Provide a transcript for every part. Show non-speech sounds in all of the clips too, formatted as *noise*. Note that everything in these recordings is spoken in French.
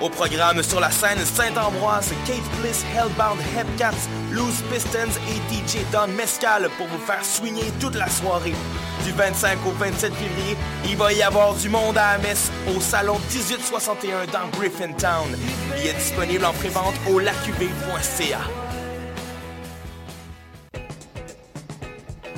Au programme sur la scène Saint-Ambroise, Kate Bliss, Hellbound, Hepcats, Loose Pistons et DJ Don Mescal pour vous faire swinger toute la soirée. Du 25 au 27 février, il va y avoir du monde à la au salon 1861 dans Griffintown. Il est disponible en prévente au lacuvée.ca.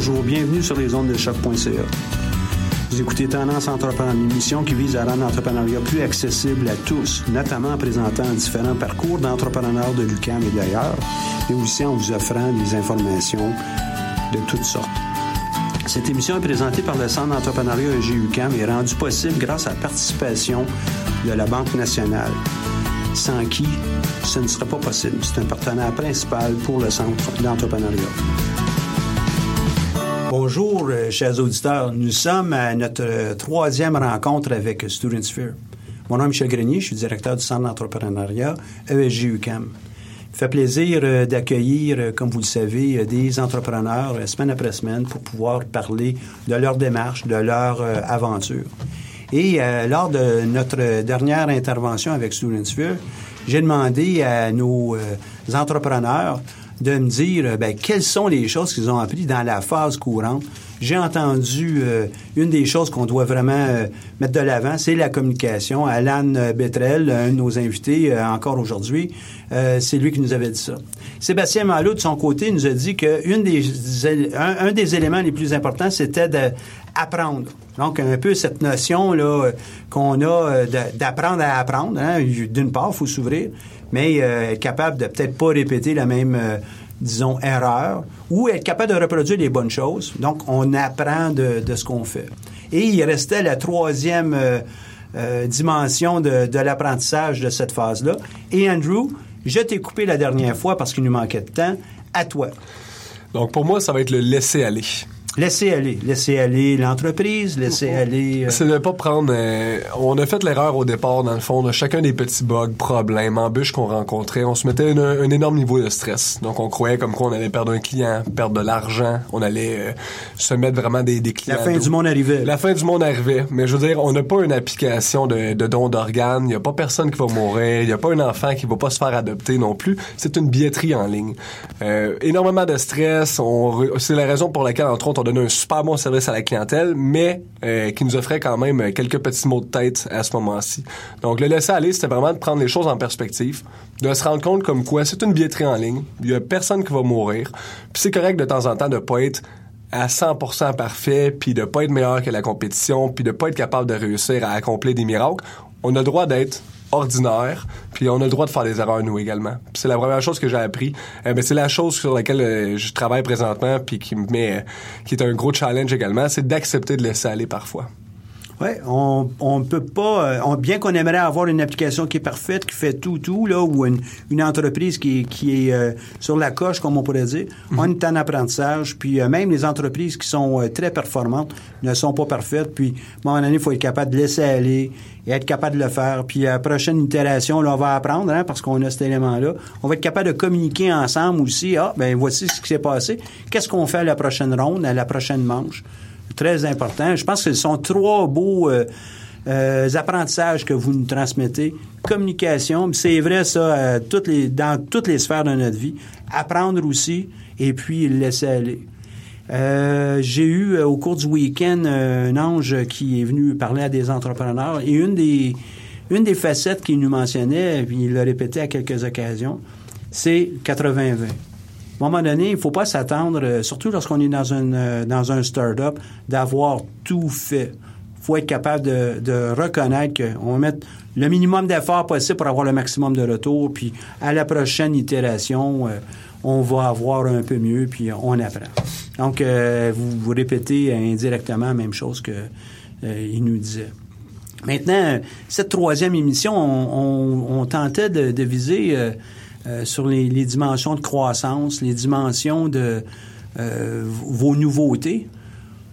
Bonjour, bienvenue sur les ondes de choc.ca. Vous écoutez Tendance Entrepreneur, une émission qui vise à rendre l'entrepreneuriat plus accessible à tous, notamment en présentant différents parcours d'entrepreneurs de l'UQAM et d'ailleurs, mais aussi en vous offrant des informations de toutes sortes. Cette émission est présentée par le Centre d'entrepreneuriat EGUCAM et rendue possible grâce à la participation de la Banque nationale, sans qui ce ne serait pas possible. C'est un partenaire principal pour le Centre d'entrepreneuriat. Bonjour, euh, chers auditeurs. Nous sommes à notre euh, troisième rencontre avec Student Sphere. Mon nom est Michel Grenier, je suis directeur du Centre d'entrepreneuriat ESG UCAM. Fait plaisir euh, d'accueillir, comme vous le savez, des entrepreneurs semaine après semaine pour pouvoir parler de leur démarche, de leur aventure. Et lors de notre dernière intervention avec Student Sphere, j'ai demandé à nos entrepreneurs de me dire euh, ben, quelles sont les choses qu'ils ont appris dans la phase courante. J'ai entendu euh, une des choses qu'on doit vraiment euh, mettre de l'avant, c'est la communication. Alan Betrel, un de nos invités encore aujourd'hui, c'est lui qui nous avait dit ça. Sébastien Malo, de son côté, nous a dit que une des, un, des éléments les plus importants, c'était d'apprendre. Donc, un peu cette notion là qu'on a d'apprendre à apprendre. Hein. D'une part, il faut s'ouvrir mais euh, être capable de peut-être pas répéter la même, euh, disons, erreur, ou être capable de reproduire les bonnes choses. Donc, on apprend de, de ce qu'on fait. Et il restait la troisième euh, dimension de, de l'apprentissage de cette phase-là. Et Andrew, je t'ai coupé la dernière fois parce qu'il nous manquait de temps. À toi. Donc, pour moi, ça va être le laisser aller. Laisser aller, laisser aller l'entreprise, laisser aller. Euh, c'est de pas prendre. Euh, on a fait l'erreur au départ dans le fond de chacun des petits bugs, problèmes, embûches qu'on rencontrait. On se mettait un, un, énorme niveau de stress. Donc on croyait comme quoi on allait perdre un client, perdre de l'argent, on allait euh, se mettre vraiment des, des clients. La fin du monde arrivait. La fin du monde arrivait. Mais je veux dire, on n'a pas une application de, de don d'organes. Il y a pas personne qui va mourir. Il y a pas un enfant qui va pas se faire adopter non plus. C'est une billetterie en ligne. énormément de stress. c'est la raison pour laquelle entre autres on un super bon service à la clientèle, mais euh, qui nous offrait quand même quelques petits mots de tête à ce moment-ci. Donc, le laisser aller, c'était vraiment de prendre les choses en perspective, de se rendre compte comme quoi c'est une billetterie en ligne, il y a personne qui va mourir, puis c'est correct de temps en temps de pas être à 100% parfait, puis de pas être meilleur que la compétition, puis de pas être capable de réussir à accomplir des miracles. On a le droit d'être ordinaire, puis on a le droit de faire des erreurs nous également. C'est la première chose que j'ai appris. Euh, mais c'est la chose sur laquelle euh, je travaille présentement, puis qui me met, qui est un gros challenge également, c'est d'accepter de laisser aller parfois. Oui, on on peut pas euh, on, bien qu'on aimerait avoir une application qui est parfaite, qui fait tout tout là ou une, une entreprise qui, qui est euh, sur la coche comme on pourrait dire, on est en apprentissage puis euh, même les entreprises qui sont euh, très performantes ne sont pas parfaites puis à un moment donné, il faut être capable de laisser aller et être capable de le faire. Puis à la prochaine itération là on va apprendre hein, parce qu'on a cet élément là, on va être capable de communiquer ensemble aussi, ah ben voici ce qui s'est passé, qu'est-ce qu'on fait à la prochaine ronde, à la prochaine manche? Très important. Je pense que ce sont trois beaux euh, euh, apprentissages que vous nous transmettez. Communication, c'est vrai ça euh, toutes les, dans toutes les sphères de notre vie. Apprendre aussi et puis laisser aller. Euh, j'ai eu euh, au cours du week-end un ange qui est venu parler à des entrepreneurs et une des une des facettes qu'il nous mentionnait, puis il l'a répété à quelques occasions, c'est 80-20. À un moment donné, il ne faut pas s'attendre, euh, surtout lorsqu'on est dans, une, euh, dans un start-up, d'avoir tout fait. Il faut être capable de, de reconnaître qu'on va mettre le minimum d'efforts possible pour avoir le maximum de retour, puis à la prochaine itération, euh, on va avoir un peu mieux, puis on apprend. Donc, euh, vous, vous répétez indirectement la même chose que euh, il nous disait. Maintenant, cette troisième émission, on, on, on tentait de, de viser euh, euh, sur les, dimensions de croissance, les dimensions de euh, vos nouveautés.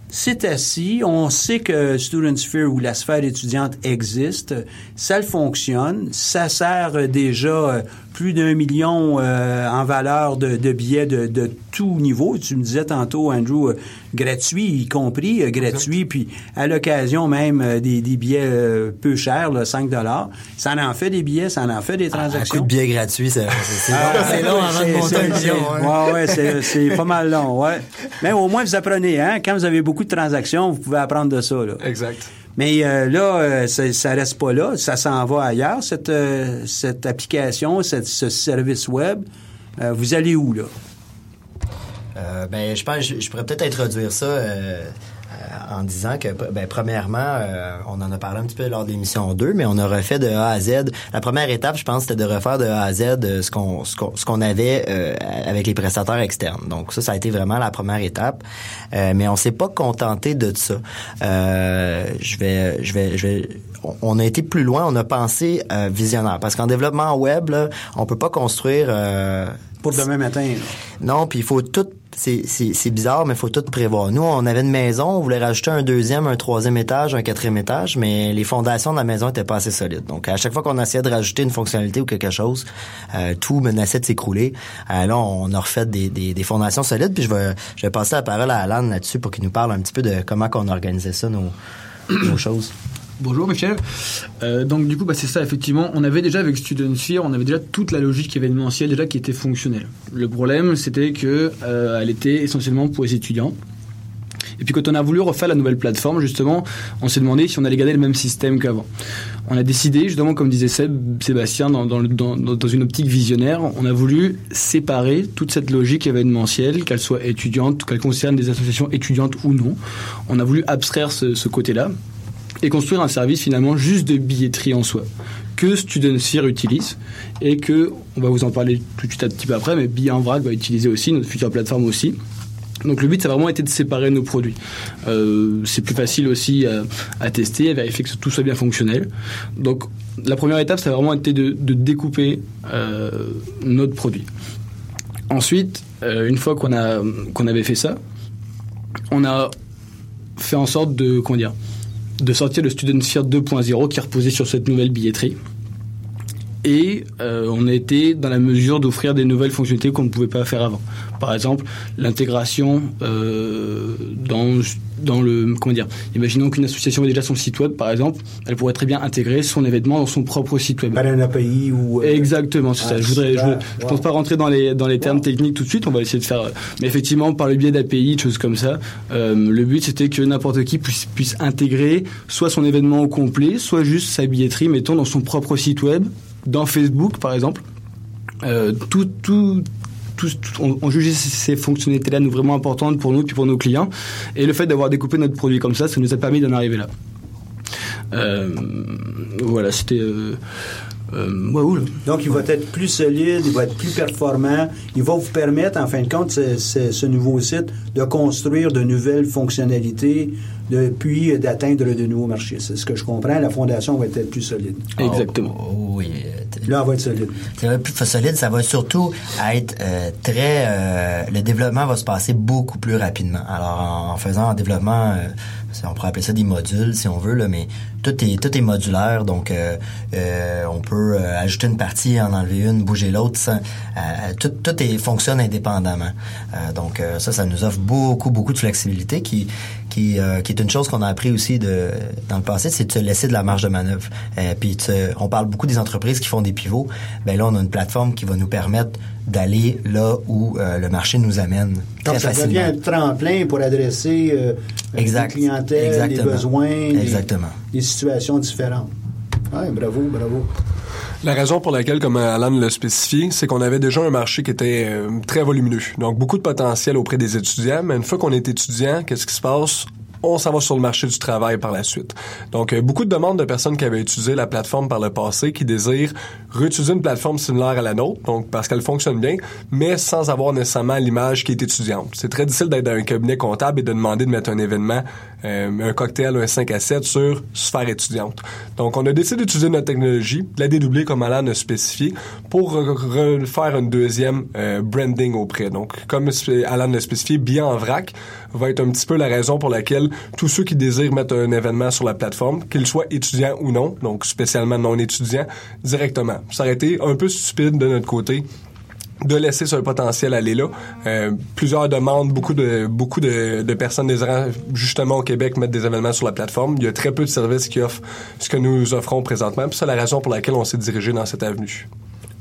C'est assis, on sait que Student Sphere ou la sphère étudiante existe, ça fonctionne, ça sert déjà plus d'un million euh, en valeur de, de billets de, de, tout niveau. Tu me disais tantôt, Andrew, euh, gratuit, y compris euh, gratuit, puis à l'occasion même euh, des, des, billets euh, peu chers, là, 5 dollars. Ça en fait des billets, ça en fait des transactions. Ah, un coup de billets gratuits, c'est ah, long avant de monter un million. Ouais, ouais, c'est pas mal long, ouais. Mais au moins, vous apprenez, hein. Quand vous avez beaucoup de transactions, vous pouvez apprendre de ça, là. Exact. Mais euh, là, euh, ça, ça reste pas là, ça s'en va ailleurs, cette, euh, cette application, cette, ce service web. Euh, vous allez où, là? Euh, ben, je pense je, je pourrais peut-être introduire ça en disant que, ben, premièrement, euh, on en a parlé un petit peu lors de l'émission 2, mais on a refait de A à Z. La première étape, je pense, c'était de refaire de A à Z euh, ce qu'on ce qu'on, avait euh, avec les prestataires externes. Donc ça, ça a été vraiment la première étape. Mais on s'est pas contenté de ça. Je vais, je vais, je vais. On a été plus loin. On a pensé visionnaire, parce qu'en développement web, là, on peut pas construire pour demain matin. Là. Non, puis il faut tout c'est bizarre, mais il faut tout prévoir. Nous, on avait une maison, on voulait rajouter un deuxième, un troisième étage, un quatrième étage, mais les fondations de la maison étaient pas assez solides. Donc, à chaque fois qu'on essayait de rajouter une fonctionnalité ou quelque chose, euh, tout menaçait de s'écrouler. Euh, là, on a refait des, des, des, fondations solides, puis je vais, je vais passer la parole à Alan là-dessus pour qu'il nous parle un petit peu de comment qu'on organisait ça, nos, nos choses. Bonjour Michel. Euh, donc du coup, bah, c'est ça, effectivement, on avait déjà avec Student Sphere, on avait déjà toute la logique événementielle déjà qui était fonctionnelle. Le problème, c'était que euh, elle était essentiellement pour les étudiants. Et puis quand on a voulu refaire la nouvelle plateforme, justement, on s'est demandé si on allait garder le même système qu'avant. On a décidé, justement, comme disait Sébastien, dans, une optique visionnaire, on a voulu séparer toute cette logique événementielle, qu'elle soit étudiante, qu'elle concerne des associations étudiantes ou non. On a voulu abstraire ce côté-là et construire un service finalement juste de billetterie en soi que Student Sphere utilise et que, on va vous en parler tout de suite un petit peu après, mais Billet en vrac va utiliser aussi, notre future plateforme aussi. Donc le but, ça a vraiment été de séparer nos produits. Euh, c'est plus facile aussi à, à, tester, à vérifier que tout soit bien fonctionnel. Donc la première étape, ça a vraiment été de, de découper euh, notre produit. Ensuite, euh, une fois qu'on a qu'on avait fait ça, on a fait en sorte de comment dire de sortir le Student Sphere 2.0 qui reposait sur cette nouvelle billetterie. Et euh, on a été dans la mesure d'offrir des nouvelles fonctionnalités qu'on ne pouvait pas faire avant. Par exemple, l'intégration euh, dans, dans le... Comment dire Imaginons qu'une association ait déjà son site web, par exemple, elle pourrait très bien intégrer son événement dans son propre site web. Un API ou... Euh... Exactement, c'est ah, ça. Je voudrais, je, wow. je pense pas rentrer dans les, dans les termes wow. techniques tout de suite, on va essayer de faire... Mais effectivement, par le biais d'API, de choses comme ça, euh, le but c'était que n'importe qui puisse, puisse intégrer soit son événement au complet, soit juste sa billetterie, mettons, dans son propre site web, dans Facebook, par exemple. Euh, tout, tout, on, on jugeait ces fonctionnalités-là nous vraiment importantes pour nous puis pour nos clients. Et le fait d'avoir découpé notre produit comme ça, ça nous a permis d'en arriver là. Euh, voilà, c'était. Euh, euh, ouais, ouais. Donc, il va être plus solide, il va être plus performant. Il va vous permettre, en fin de compte, ce, ce- ce nouveau site, de construire de nouvelles fonctionnalités, de, puis d'atteindre de nouveaux marchés. C'est ce que je comprends. La fondation va être plus solide. Exactement. Oh, oui. euh, Là, elle va être solide. Ça va être plus solide, ça va surtout être euh, très... euh, le développement va se passer beaucoup plus rapidement. Alors, en, en faisant un développement, euh, on pourrait appeler ça des modules, si on veut, là, mais tout est, tout est modulaire, donc euh, euh, on peut euh, ajouter une partie, en enlever une, bouger l'autre, sans- euh, tout, tout est, fonctionne indépendamment. Euh, donc, euh, ça, ça nous offre beaucoup, beaucoup de flexibilité qui, qui, euh, qui est une chose qu'on a appris aussi de, dans le passé, c'est de se laisser de la marge de manœuvre. Euh, puis, on parle beaucoup des entreprises qui font des pivots. Ben là, on a une plateforme qui va nous permettre d'aller là où euh, le marché nous amène très Donc, ça facilement. devient un tremplin pour adresser euh, Exact. des clientèles, des Exactement. besoins, des- Exactement. des situations différentes. Ouais, bravo, bravo. La raison pour laquelle, comme Alan l'a spécifié, c'est qu'on avait déjà un marché qui était euh, très volumineux. Donc, beaucoup de potentiel auprès des étudiants. Mais une fois qu'on est étudiant, qu'est-ce qui se passe? On s'en va sur le marché du travail par la suite. Donc, euh, beaucoup de demandes de personnes qui avaient utilisé la plateforme par le passé qui désirent réutiliser une plateforme similaire à la nôtre, donc parce qu'elle fonctionne bien, mais sans avoir nécessairement l'image qui est étudiante. C'est très difficile d'être dans un cabinet comptable et de demander de mettre un événement, euh, un cocktail, un 5 à 7 sur sphère étudiante. Donc, on a décidé d'utiliser notre technologie, de la dédoubler comme Alan a spécifié, pour re- refaire une deuxième euh, branding auprès. Donc, comme Alan l'a spécifié, bien en vrac va être un petit peu la raison pour laquelle tous ceux qui désirent mettre un événement sur la plateforme, qu'ils soient étudiants ou non, donc spécialement non étudiants, directement. Ça aurait été un peu stupide de notre côté de laisser ce potentiel aller là. Euh, plusieurs demandes, beaucoup de beaucoup de, personnes désirant justement au Québec mettre des événements sur la plateforme. Il y a très peu de services qui offrent ce que nous offrons présentement. C'est la raison pour laquelle on s'est dirigé dans cette avenue.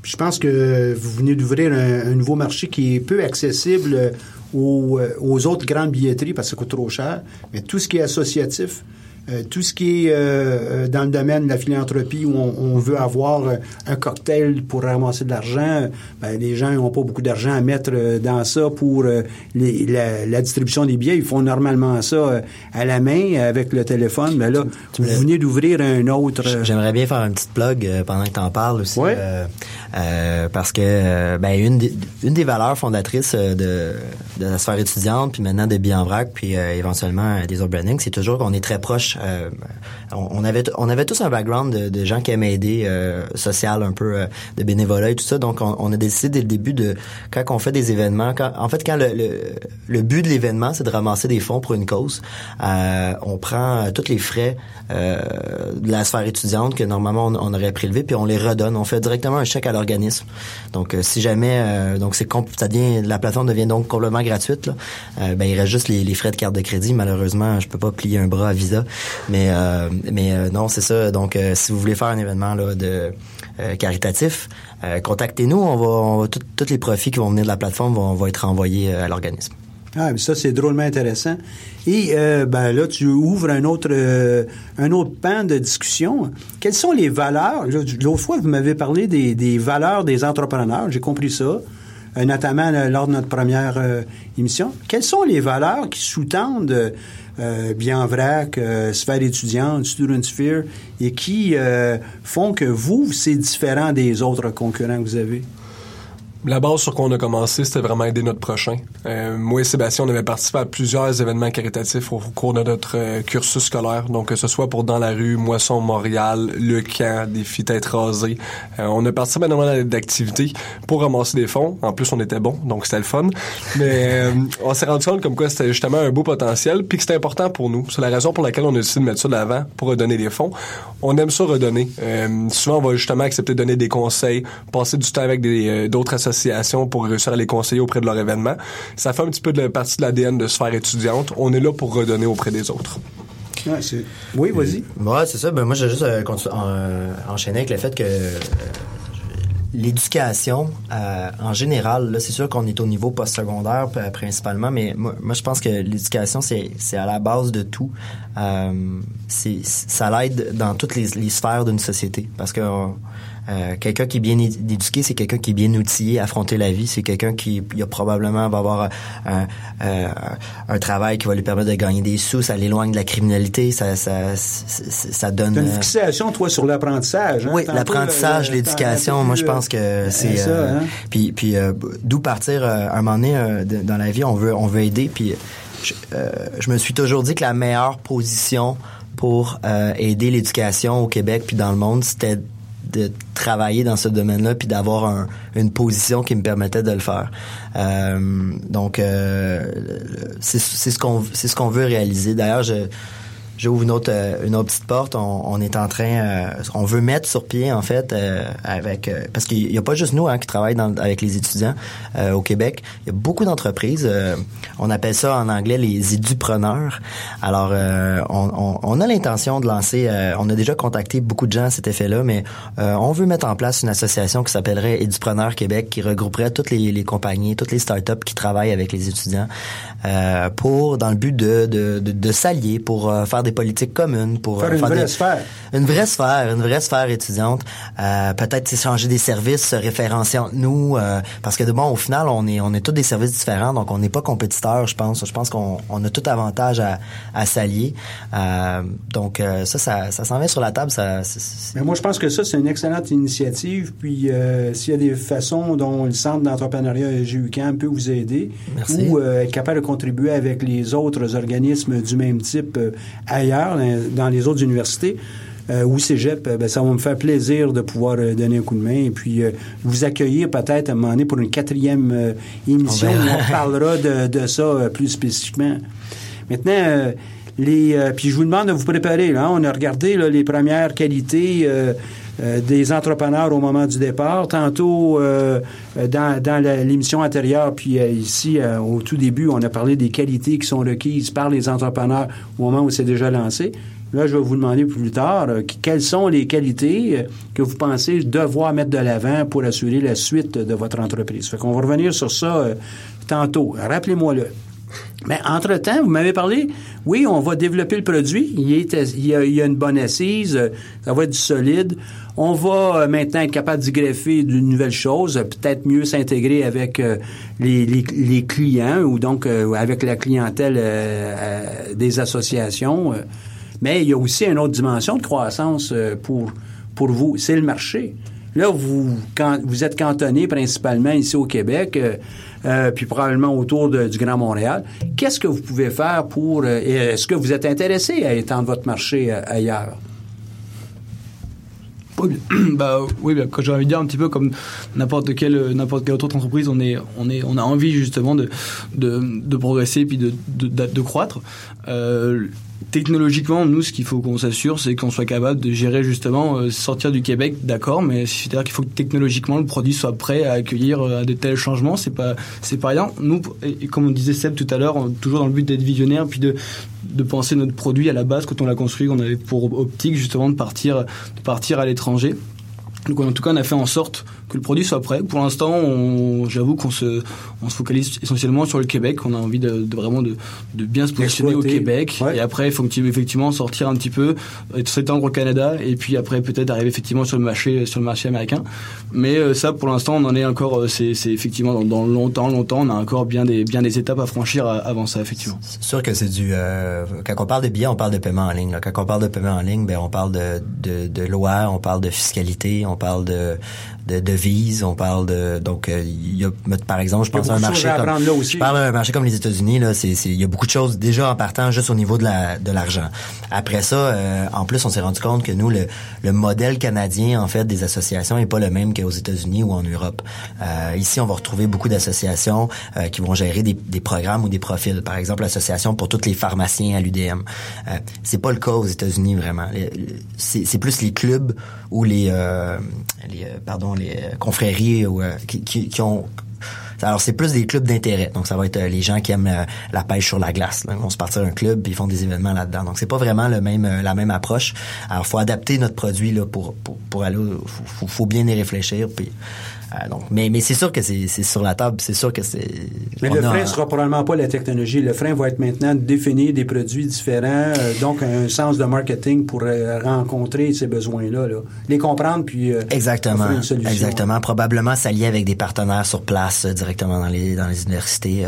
Je pense que vous venez d'ouvrir un, un nouveau marché qui est peu accessible euh, aux, euh, aux autres grandes billetteries parce que ça coûte trop cher. Mais tout ce qui est associatif, euh, tout ce qui est euh, euh, dans le domaine de la philanthropie où on, on veut avoir euh, un cocktail pour ramasser de l'argent, ben, les gens n'ont pas beaucoup d'argent à mettre dans ça pour euh, les- la, la distribution des billets. Ils font normalement ça à la main avec le téléphone. Mais là, vous venez d'ouvrir un autre. J'aimerais bien faire une petite plug pendant que tu en parles aussi. Ouais. Euh, parce que euh, ben, une, des, une des valeurs fondatrices euh, de, de la sphère étudiante, puis maintenant de Bien en Vrac, puis euh, éventuellement des autres brandings, c'est toujours qu'on est très proche. On, avait on avait tous un background de, gens qui aimaient aider, euh, social un peu, euh, de bénévolat et tout ça. Donc on, a décidé dès le début de quand on fait des événements, quand, en fait quand le, le, but de l'événement c'est de ramasser des fonds pour une cause, euh, on prend euh, tous les frais de la sphère étudiante que normalement on, aurait prélevé puis on les redonne. On fait directement un chèque à l'organisme. Donc si jamais donc c'est ça devient la plateforme devient donc complètement gratuite là, ben il reste juste les, les frais de carte de crédit. Malheureusement je peux pas plier un bras à Visa, mais euh, mais euh, non c'est ça. Donc euh, si vous voulez faire un événement de euh, caritatif, contactez-nous. On va, tous les profits qui vont venir de la plateforme vont, être envoyés à l'organisme. Ah, mais ça, c'est drôlement intéressant. Et ben, là, tu ouvres un autre, un autre pan de discussion. Quelles sont les valeurs? L'autre fois, vous m'avez parlé des, valeurs des entrepreneurs. J'ai compris ça, notamment là, lors de notre première euh, émission. Quelles sont les valeurs qui sous-tendent euh, Bien Vrac, euh, Sphère étudiante, Student Sphere, et qui euh, font que vous, c'est différent des autres concurrents que vous avez? La base sur quoi on a commencé, c'était vraiment aider notre prochain. Euh, moi et Sébastien, on avait participé à plusieurs événements caritatifs au cours de notre euh, cursus scolaire. Donc, que ce soit pour Dans la rue, Moisson Montréal, Le Camp, Défi Tête rasée. Euh, on a participé à énormément d'activités pour ramasser des fonds. En plus, on était bon, donc c'était le fun. Mais euh, on s'est rendu compte comme quoi c'était justement un beau potentiel, puis que c'était important pour nous. C'est la raison pour laquelle on a décidé de mettre ça de l'avant pour redonner des fonds. On aime ça redonner. Euh, souvent, on va justement accepter de donner des conseils, passer du temps avec d'autres associations pour réussir à les conseiller auprès de leur événement. Ça fait un petit peu de la partie de l'ADN de sphère étudiante. On est là pour redonner auprès des autres. Ouais, oui, vas-y. Ouais, c'est ça. Ben, moi, j'ai juste euh, euh, enchaîné avec le fait que euh, l'éducation, euh, en général, là, c'est sûr qu'on est au niveau postsecondaire principalement, mais moi, moi, je pense que l'éducation, c'est, c'est à la base de tout. Euh, c'est, ça l'aide dans toutes les, les sphères d'une société. Parce que euh, Euh, quelqu'un qui est bien éduqué, c'est quelqu'un qui est bien outillé à affronter la vie. C'est quelqu'un qui il a probablement va avoir un, euh, un travail qui va lui permettre de gagner des sous. Ça l'éloigne de la criminalité. Ça, ça, ça, donne. Une euh, fixation, toi, sur l'apprentissage. hein? oui, l'apprentissage, euh, l'éducation, moi je pense euh, que c'est ça, euh, hein? puis puis euh, d'où partir euh, un moment donné euh, de- dans la vie, on veut on veut aider puis je, euh, je me suis toujours dit que la meilleure position pour euh, aider l'éducation au Québec puis dans le monde, c'était de travailler dans ce domaine-là puis d'avoir un- une position qui me permettait de le faire. Euh, donc euh, c'est ce qu'on c'est ce qu'on veut réaliser. D'ailleurs, je J'ouvre une autre euh, une autre petite porte. On, on est en train, euh, on veut mettre sur pied en fait euh, avec parce qu'il y a pas juste nous hein, qui travaillent dans- avec les étudiants au Québec. Il y a beaucoup d'entreprises. on appelle ça en anglais les édupreneurs. Alors on, on- on a l'intention de lancer. on a déjà contacté beaucoup de gens à cet effet-là, mais on veut mettre en place une association qui s'appellerait Édupreneurs Québec, qui regrouperait toutes les, les compagnies, toutes les startups qui travaillent avec les étudiants pour dans le but de de, de, s'allier pour faire des politiques communes, pour Faire euh, une vraie des- sphère. une vraie sphère, une vraie sphère étudiante. Euh, peut-être s'échanger des services, se référencier entre nous, euh, parce que de bon, au final, on est on est tous des services différents, donc on n'est pas compétiteurs, je pense. Je pense qu'on on a tout avantage à, à s'allier. Euh, donc euh, ça, ça, ça s'en vient sur la table. Ça, Mais moi, je pense que ça, c'est une excellente initiative. Puis, euh, s'il y a des façons dont le Centre d'entrepreneuriat GUCAM peut vous aider Merci. ou euh, être capable de contribuer avec les autres organismes du même type euh, ailleurs, dans, les autres universités, euh, ou cégep, euh, ben, ça va me faire plaisir de pouvoir euh, donner un coup de main et puis euh, vous accueillir peut-être à un moment donné pour une quatrième euh, émission On où on parlera de, de ça euh, plus spécifiquement. Maintenant, euh, les, euh, puis je vous demande de vous préparer. Là, on a regardé là, les premières qualités euh, des entrepreneurs au moment du départ. Tantôt, euh, euh, dans, dans l'émission antérieure, puis euh, ici, au tout début, on a parlé des qualités qui sont requises par les entrepreneurs au moment où c'est déjà lancé. Là, je vais vous demander plus tard qu- quelles sont les qualités que vous pensez devoir mettre de l'avant pour assurer la suite de votre entreprise? Fait qu'on va revenir sur ça euh, tantôt. Rappelez-moi-le. Mais entre-temps, vous m'avez parlé, oui, on va développer le produit. Il, il, y a, il y a une bonne assise, ça va être du solide. On va euh, maintenant être capable d'y greffer de nouvelles choses, euh, peut-être mieux s'intégrer avec euh, les, clients ou donc euh, avec la clientèle des associations. Mais il y a aussi une autre dimension de croissance pour, pour vous, c'est le marché. Là, vous, vous êtes cantonné principalement ici au Québec, puis probablement autour du Grand Montréal. Qu'est-ce que vous pouvez faire pour... Est-ce que vous êtes intéressé à étendre votre marché ailleurs? Oui, *clears throat* bah oui, j'ai envie de dire un petit peu comme n'importe quelle n'importe quelle autre entreprise, on est on est on a envie justement de de, de progresser puis de de, de, de croître. Euh, technologiquement, nous, ce qu'il faut qu'on s'assure, c'est qu'on soit capable de gérer justement euh, sortir du Québec, d'accord, mais c'est-à-dire qu'il faut que technologiquement le produit soit prêt à accueillir euh, de tels changements. C'est pas c'est pas rien. Nous, et, comme on disait Seb tout à l'heure, toujours dans le but d'être visionnaire puis de penser notre produit à la base quand on l'a construit, on avait pour optique justement de partir de partir à l'étranger. Donc en tout cas, on a fait en sorte que le produit soit prêt. Pour l'instant, j'avoue qu'on se, on se focalise essentiellement sur le Québec. On a envie de, de vraiment de, de bien se positionner au. Québec. Ouais. Et après, il faut effectivement sortir un petit peu, être s'étendre au Canada, et puis après peut-être arriver effectivement sur le marché, sur le marché américain. Mais euh, ça, pour l'instant, on en est encore. euh, C'est, effectivement dans, dans longtemps, longtemps, on a encore bien des, bien des étapes à franchir euh, avant ça, effectivement. C'est sûr que c'est du. euh, quand on parle de billets, on parle de paiement en ligne. là. Quand on parle de paiement en ligne, ben on parle de, de, de loi, on parle de fiscalité, on parle de de devises, on parle de donc euh, il y a par exemple, je pense à un marché à comme là je parle d'un marché comme les États-Unis là, c'est il y a beaucoup de choses déjà en partant juste au niveau de la de l'argent. Après ça, euh, en plus, on s'est rendu compte que nous le le modèle canadien en fait des associations est pas le même qu'aux États-Unis ou en Europe. Euh, ici, on va retrouver beaucoup d'associations euh, qui vont gérer des, des programmes ou des profils. Par exemple, l'association pour tous les pharmaciens à l'UDM. C'est pas le cas aux États-Unis vraiment. C'est c'est plus les clubs ou les, les pardon les confréries ou, euh, qui, qui, qui ont alors c'est plus des clubs d'intérêt. Donc ça va être euh, les gens qui aiment euh, la pêche sur la glace. Là. Ils vont se partir un club puis ils font des événements là-dedans. Donc c'est pas vraiment le même euh, la même approche. Alors faut adapter notre produit là pour pour, pour aller au- faut, faut, faut bien y réfléchir puis Donc, mais mais c'est sûr que c'est sur la table, c'est sûr que c'est. Mais le frein ne sera probablement pas la technologie. Le frein va être maintenant de définir des produits différents, euh, donc un sens de marketing pour euh, rencontrer ces besoins-là, là. les comprendre puis euh, Exactement, une solution. exactement. Probablement s'allier avec des partenaires sur place euh, directement dans les dans les universités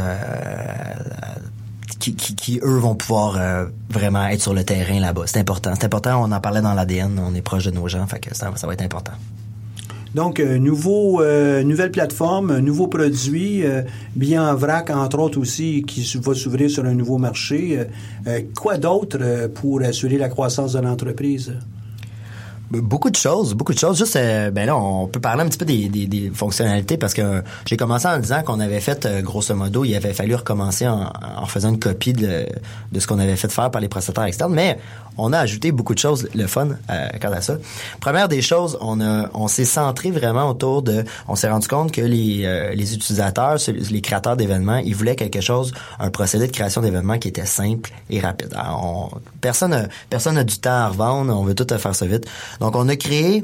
qui, qui, qui, eux vont pouvoir euh, vraiment être sur le terrain là-bas. C'est important. C'est important. On en parlait dans l'ADN. On est proche de nos gens, fait que ça, ça va être important. Donc, euh, nouveau, euh, nouvelle plateforme, nouveau produit, euh, bien en vrac, entre autres aussi, qui va s'ouvrir sur un nouveau marché. Quoi d'autre pour assurer la croissance de l'entreprise? Beaucoup de choses, beaucoup de choses. Juste, euh, ben là, on peut parler un petit peu des, fonctionnalités parce que j'ai commencé en disant qu'on avait fait, grosso modo, il avait fallu recommencer en, en faisant une copie de, de ce qu'on avait fait faire par les prestataires externes, mais on a ajouté beaucoup de choses, le fun, euh, quant à ça. Première des choses, on a, on s'est centré vraiment autour de, on s'est rendu compte que les, euh, les utilisateurs, les créateurs d'événements, ils voulaient quelque chose, un procédé de création d'événements qui était simple et rapide. Alors, on- personne, a- personne n'a du temps à revendre, on veut tout faire ça vite. Donc, on a créé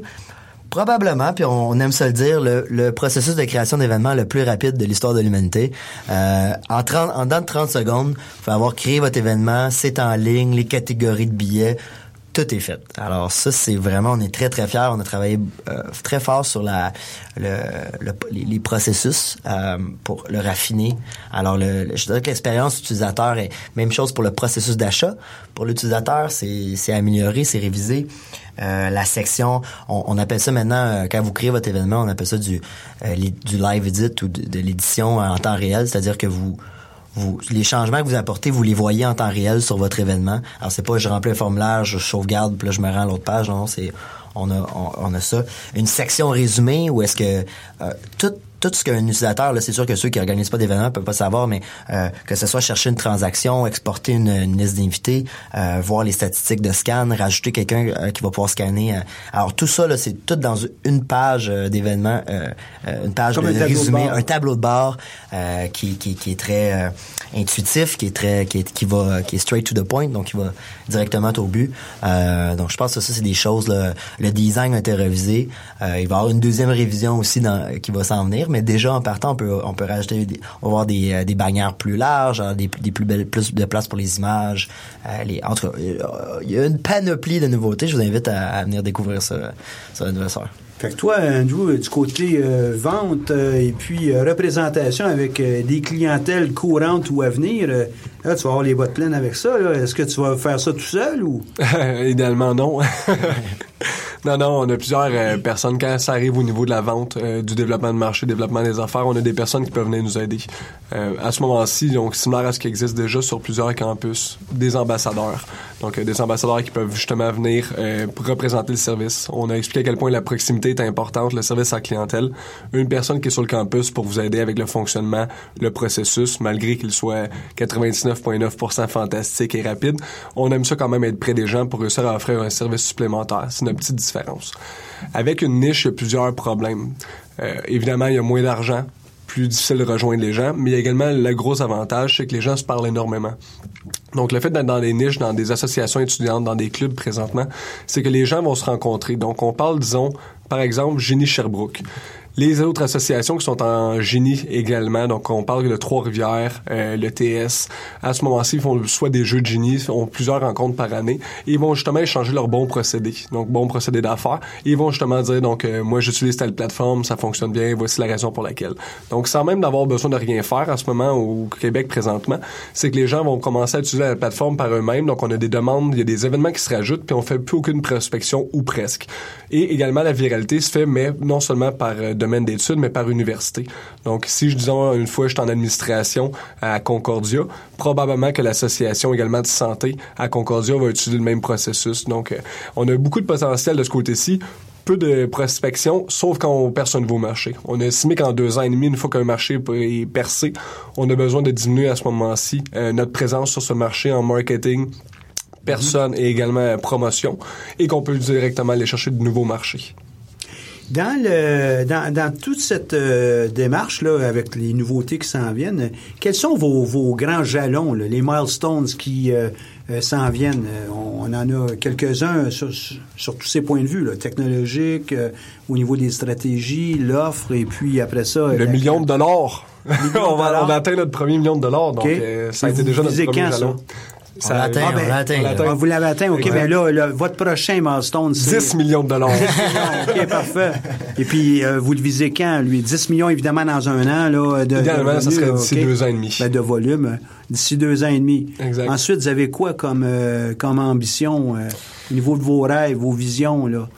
probablement, puis on aime se le dire, le, le processus de création d'événements le plus rapide de l'histoire de l'humanité. Euh, en, 30, en dedans de 30 secondes, vous pouvez avoir créé votre événement, c'est en ligne, les catégories de billets, tout est fait. Alors ça, c'est vraiment, on est très très fiers. On a travaillé euh, très fort sur la, le, le- les, processus euh, pour le raffiner. Alors, le, je dirais que l'expérience utilisateur est même chose pour le processus d'achat. Pour l'utilisateur, c'est amélioré, c'est révisé. Euh, la section, on, on appelle ça maintenant, euh, quand vous créez votre événement, on appelle ça du, euh, du live edit ou de, de l'édition en temps réel, c'est-à-dire que vous, vous, les changements que vous apportez, vous les voyez en temps réel sur votre événement. Alors c'est pas je remplis un formulaire, je sauvegarde, puis là je me rends à l'autre page. Non, c'est on a a ça. Une section résumée où est-ce que euh, tout tout ce qu'un utilisateur, là, c'est sûr que ceux qui organisent pas d'événements peuvent pas savoir, mais euh, que ce soit chercher une transaction, exporter une, une liste d'invités, euh, voir les statistiques de scan, rajouter quelqu'un euh, qui va pouvoir scanner. euh. alors tout ça, là, c'est tout dans une page euh, d'événements, euh, une page Comme de un tableau de résumé, bord. un tableau de bord euh, qui, qui, qui est très euh, intuitif, qui est très qui, est, qui va qui est straight to the point, donc qui va directement au but. Euh, donc je pense que ça c'est des choses. là. le design a été révisé. Euh, il va y avoir une deuxième révision aussi dans, qui va s'en venir, mais déjà en partant on peut on peut rajouter des, on va avoir des, euh, des bannières plus larges, euh, des, des plus belles plus de place pour les images. Euh, les, en tout cas, il y a une panoplie de nouveautés. Je vous invite à, à venir découvrir ça sur l'anniversaire. Fait que toi, Andrew, du côté euh, vente euh, et puis euh, représentation avec euh, des clientèles courantes ou à venir, euh, là, tu vas avoir les bottes pleines avec ça. là. Est-ce que tu vas faire ça tout seul ou? *laughs* Idéalement, non. *laughs* *laughs* non, non, on a plusieurs euh, personnes. Quand ça arrive au niveau de la vente, euh, du développement de marché, développement des affaires, on a des personnes qui peuvent venir nous aider. Euh, à ce moment-ci, donc similaire à ce qui existe déjà sur plusieurs campus, des ambassadeurs. Donc, des ambassadeurs qui peuvent justement venir pour représenter le service. On a expliqué à quel point la proximité est importante, le service à la clientèle. Une personne qui est sur le campus pour vous aider avec le fonctionnement, le processus, malgré qu'il soit 99,9% fantastique et rapide. On aime ça quand même être près des gens pour réussir à offrir un service supplémentaire. C'est une petite différence. Avec une niche, il y a plusieurs problèmes. Euh, évidemment, il y a moins d'argent, plus difficile de rejoindre les gens, mais il y a également le gros avantage, c'est que les gens se parlent énormément. Donc, le fait d'être dans des niches, dans des associations étudiantes, dans des clubs présentement, c'est que les gens vont se rencontrer. Donc, on parle, disons, par exemple, Génie Sherbrooke. Les autres associations qui sont en génie également, donc on parle de Trois-Rivières, euh, le TS. À ce moment-ci, ils font soit des jeux de génie, ont plusieurs rencontres par année. Et ils vont justement échanger leurs bons procédés, donc bons procédés d'affaires. Ils vont justement dire, donc euh, moi j'utilise telle plateforme, ça fonctionne bien, voici la raison pour laquelle. Donc sans même d'avoir besoin de rien faire en ce moment au Québec présentement, c'est que les gens vont commencer à utiliser la plateforme par eux-mêmes. Donc on a des demandes, il y a des événements qui se rajoutent, puis on fait plus aucune prospection ou presque. Et également la viralité se fait, mais non seulement par euh, domaine d'études, mais par université. Donc, si je disons une fois je suis en administration à Concordia, probablement que l'association également de santé à Concordia va utiliser le même processus. Donc, euh, on a beaucoup de potentiel de ce côté-ci peu de prospection, sauf quand on perce un nouveau marché. On a estimé qu'en deux ans et demi, une fois qu'un marché est percé, on a besoin de diminuer à ce moment-ci euh, notre présence sur ce marché en marketing, personne et également promotion, et qu'on peut directement aller chercher de nouveaux marchés. Dans le dans, dans toute cette euh, démarche là avec les nouveautés qui s'en viennent, quels sont vos, vos grands jalons, là, les milestones qui euh, euh, s'en viennent? Euh, on, on en a quelques-uns sur, sur tous ces points de vue, là, technologiques, euh, au niveau des stratégies, l'offre, et puis après ça... Le la- million de dollars. *laughs* on, va, on va atteindre notre premier million de dollars. Donc, OK. euh, ça a été déjà notre premier quand, ça? On l'atteint, Ah, ben, on l'atteint. on là. l'atteint. Ah, vous l'avez atteint, OK. Exact. Ben là, là, votre prochain milestone, c'est... 10 millions de dollars. OK, *laughs* parfait. Et puis, euh, vous le visez quand, lui? 10 millions, évidemment, dans un an, là, de... Idéalement, de ça serait d'ici deux ans et demi. Ben, de volume, d'ici deux ans et demi. Exact. Ensuite, vous avez quoi comme, euh, comme ambition euh, au niveau de vos rêves, vos visions, là?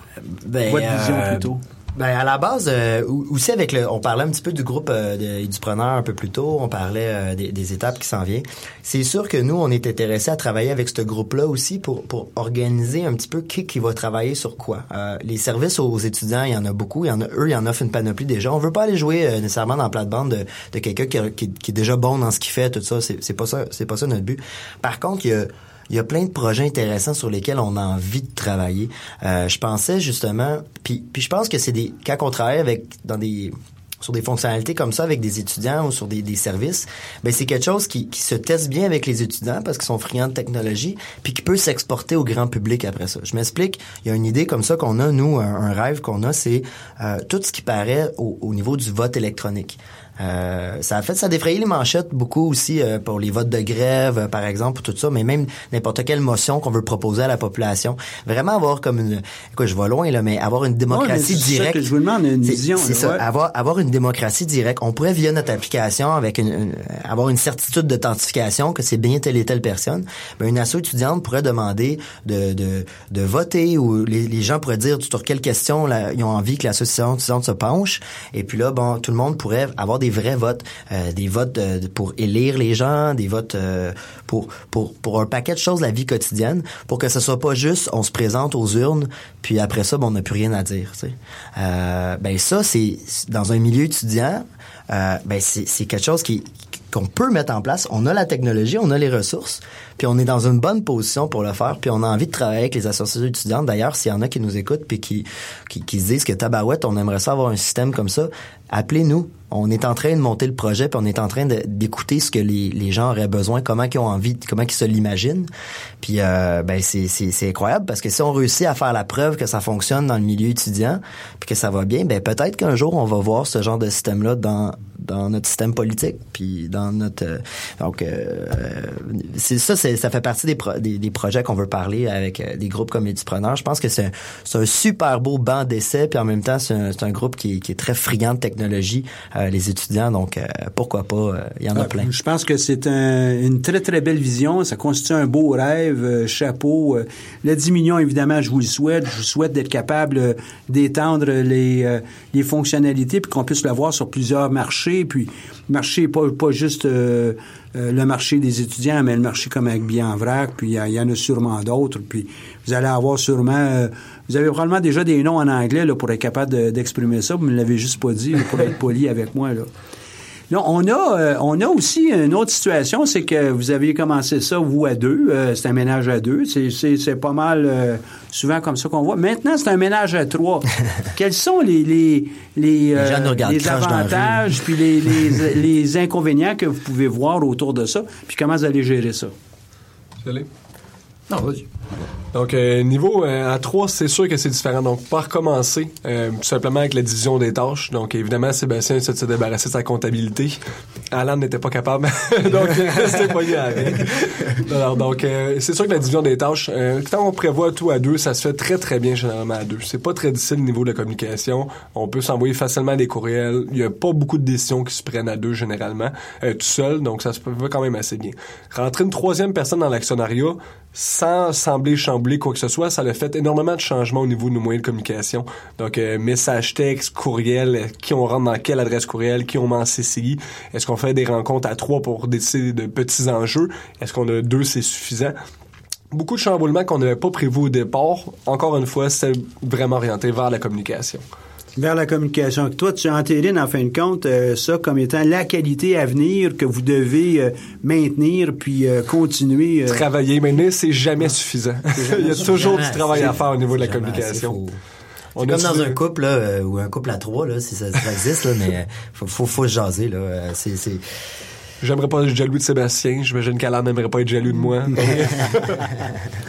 Ben, Votre vision, euh, plutôt? Ben à la base, euh, aussi avec le, on parlait un petit peu du groupe euh, du preneur un peu plus tôt, on parlait euh, des, des étapes qui s'en viennent. C'est sûr que nous, on est intéressés à travailler avec ce groupe-là aussi pour pour organiser un petit peu qui qui va travailler sur quoi. Euh, les services aux étudiants, il y en a beaucoup, il y en a eux, il y en offrent une panoplie déjà. On veut pas aller jouer euh, nécessairement dans la plate-bande de, de quelqu'un qui, qui, qui est déjà bon dans ce qu'il fait, tout ça. C'est pas ça, c'est pas ça notre but. Par contre, il y a il y a plein de projets intéressants sur lesquels on a envie de travailler. Euh, je pensais justement, puis, je pense que c'est des quand on travaille avec dans des sur des fonctionnalités comme ça avec des étudiants ou sur des, services, ben c'est quelque chose qui, qui se teste bien avec les étudiants parce qu'ils sont friands de technologie, puis qui peut s'exporter au grand public après ça. Je m'explique. Il y a une idée comme ça qu'on a nous, un, un rêve qu'on a, c'est euh, tout ce qui paraît au, au niveau du vote électronique. Euh, ça a fait, ça a défrayé les manchettes beaucoup aussi euh, pour les votes de grève, euh, par exemple, tout ça, mais même n'importe quelle motion qu'on veut proposer à la population. Vraiment avoir comme une, quoi, je vais loin là, mais avoir une démocratie Ouais, mais c'est ça directe. que je vous demande, une vision, C'est ça, ouais. avoir avoir une démocratie directe. On pourrait via notre application avec une, une- avoir une certitude d'authentification que c'est bien telle et telle personne. Ben, une asso étudiante pourrait demander de, de, de voter ou les, les gens pourraient dire sur quelle question là, ils ont envie que l'association étudiante se penche. Et puis là, bon, tout le monde pourrait avoir des vrais votes, euh, des votes pour élire les gens, des votes euh, pour pour pour un paquet de choses la vie quotidienne, pour que ce soit pas juste on se présente aux urnes, puis après ça, ben, on n'a plus rien à dire. tu sais. Euh, ben ça, c'est dans un milieu étudiant, ben c'est quelque chose qui qu'on peut mettre en place. On a la technologie, on a les ressources, puis on est dans une bonne position pour le faire, puis on a envie de travailler avec les associations étudiantes. D'ailleurs, s'il y en a qui nous écoutent puis qui, qui, qui se disent que tabarouette, on aimerait ça avoir un système comme ça, appelez-nous. On est en train de monter le projet, puis on est en train d'écouter ce que les, gens auraient besoin, comment ils ont envie, comment ils se l'imaginent. Puis euh, ben c'est incroyable parce que si on réussit à faire la preuve que ça fonctionne dans le milieu étudiant, puis que ça va bien, ben peut-être qu'un jour on va voir ce genre de système là dans dans notre système politique, puis dans notre euh, donc euh, c'est ça, c'est ça fait partie des, pro- des, des projets qu'on veut parler avec euh, des groupes comme Édupreneur. Je pense que c'est un, c'est un super beau banc d'essai, puis en même temps c'est un, c'est un groupe qui, est- qui est très friand de technologie, euh, les étudiants. Donc euh, pourquoi pas, euh, il y en a plein. Je pense que c'est un- une très, très belle vision. Ça constitue un beau rêve, euh, chapeau. Euh, le 10 millions, évidemment, je vous le souhaite. Je vous souhaite d'être capable euh, d'étendre les, euh, les fonctionnalités puis qu'on puisse le voir sur plusieurs marchés. Puis, marché, pas, pas juste euh, euh, le marché des étudiants, mais le marché comme avec Bien en vrac. Puis, il y, en a sûrement d'autres. Puis, vous allez avoir sûrement... euh, vous avez probablement déjà des noms en anglais là, pour être capable de- d'exprimer ça. Vous me l'avez juste pas dit pour être poli avec moi. Là. Là, on a, euh, on a aussi une autre situation, c'est que vous aviez commencé ça, vous, à deux. euh, c'est un ménage à deux. C'est, c'est, c'est pas mal euh, souvent comme ça qu'on voit. Maintenant, c'est un ménage à trois. *laughs* Quels sont les, les, les, euh, les avantages puis les, les, *laughs* les inconvénients que vous pouvez voir autour de ça? Puis comment vous allez gérer ça? Désolé. Non, vas-y. Donc, euh, niveau euh, à 3, c'est sûr que c'est différent. Donc, par commencer, euh, tout simplement avec la division des tâches. Donc, évidemment, Sébastien essaie de se débarrasser de sa comptabilité. Alan n'était pas capable. *laughs* donc, *laughs* il est resté poigné avec. Alors, donc, euh, c'est sûr que la division des tâches, euh, quand on prévoit tout à deux, ça se fait très, très bien généralement à deux. C'est pas très difficile au niveau de la communication. On peut s'envoyer facilement des courriels. Il y a pas beaucoup de décisions qui se prennent à deux généralement, euh, tout seul. Donc, ça se fait quand même assez bien. Rentrer une troisième personne dans l'actionnariat, sans sembler chambouler quoi que ce soit, ça a fait énormément de changements au niveau de nos moyens de communication. Donc, euh, message texte, courriel, euh, qui on rentre dans quelle adresse courriel, qui on met en CCI. Est-ce qu'on fait des rencontres à trois pour décider de petits enjeux? Est-ce qu'on a deux, c'est suffisant? Beaucoup de chamboulements qu'on n'avait pas prévu au départ. Encore une fois, c'est vraiment orienté vers la communication. Vers la communication. Toi, tu entérines, en fin de compte, euh, ça comme étant la qualité à venir que vous devez euh, maintenir puis euh, continuer. euh, Travailler, mais c'est jamais suffisant. *laughs* Il y a toujours du travail à faire au niveau de la communication. C'est comme dans un couple là, euh, ou un couple à trois là, si ça, ça existe là, mais faut, faut faut se jaser là. euh, C'est c'est J'aimerais pas être jaloux de Sébastien. J'imagine qu'Alan n'aimerait pas être jaloux de moi. *laughs*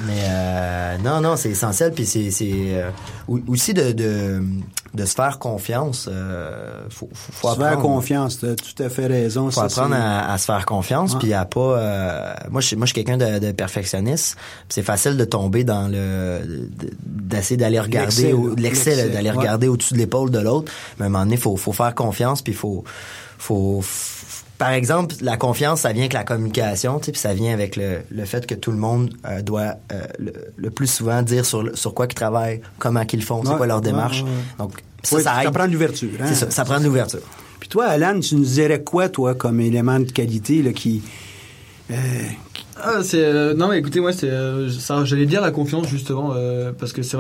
Mais euh, non, non, c'est essentiel. Puis c'est c'est, euh, aussi de, de de se faire confiance. Euh, faut, faut, faut Se faire apprendre. confiance, tu as tout à fait raison. faut ça, apprendre à, à se faire confiance Ouais. puis à pas euh, moi je suis- moi je suis quelqu'un de, de perfectionniste puis c'est facile de tomber dans le de- d'essayer d'aller regarder L'excès, au- là. l'excès là, L'excès, d'aller ouais. regarder au-dessus de l'épaule de l'autre mais à un moment donné faut faut faire confiance puis faut faut par exemple, la confiance, ça vient avec la communication, tu sais, puis ça vient avec le, le fait que tout le monde euh, doit euh, le, le plus souvent dire sur, sur quoi qu'ils travaillent, comment qu'ils le font, c'est Ouais, quoi leur démarche. ouais, ouais. Donc, ça, Ouais, ça prend de l'ouverture. hein. C'est ça, ça prend de l'ouverture. Puis toi, Alan, tu nous dirais quoi, toi, comme élément de qualité là, qui... euh, Ah, c'est euh, non mais écoutez moi c'est euh, ça j'allais dire la confiance justement euh, parce que c'est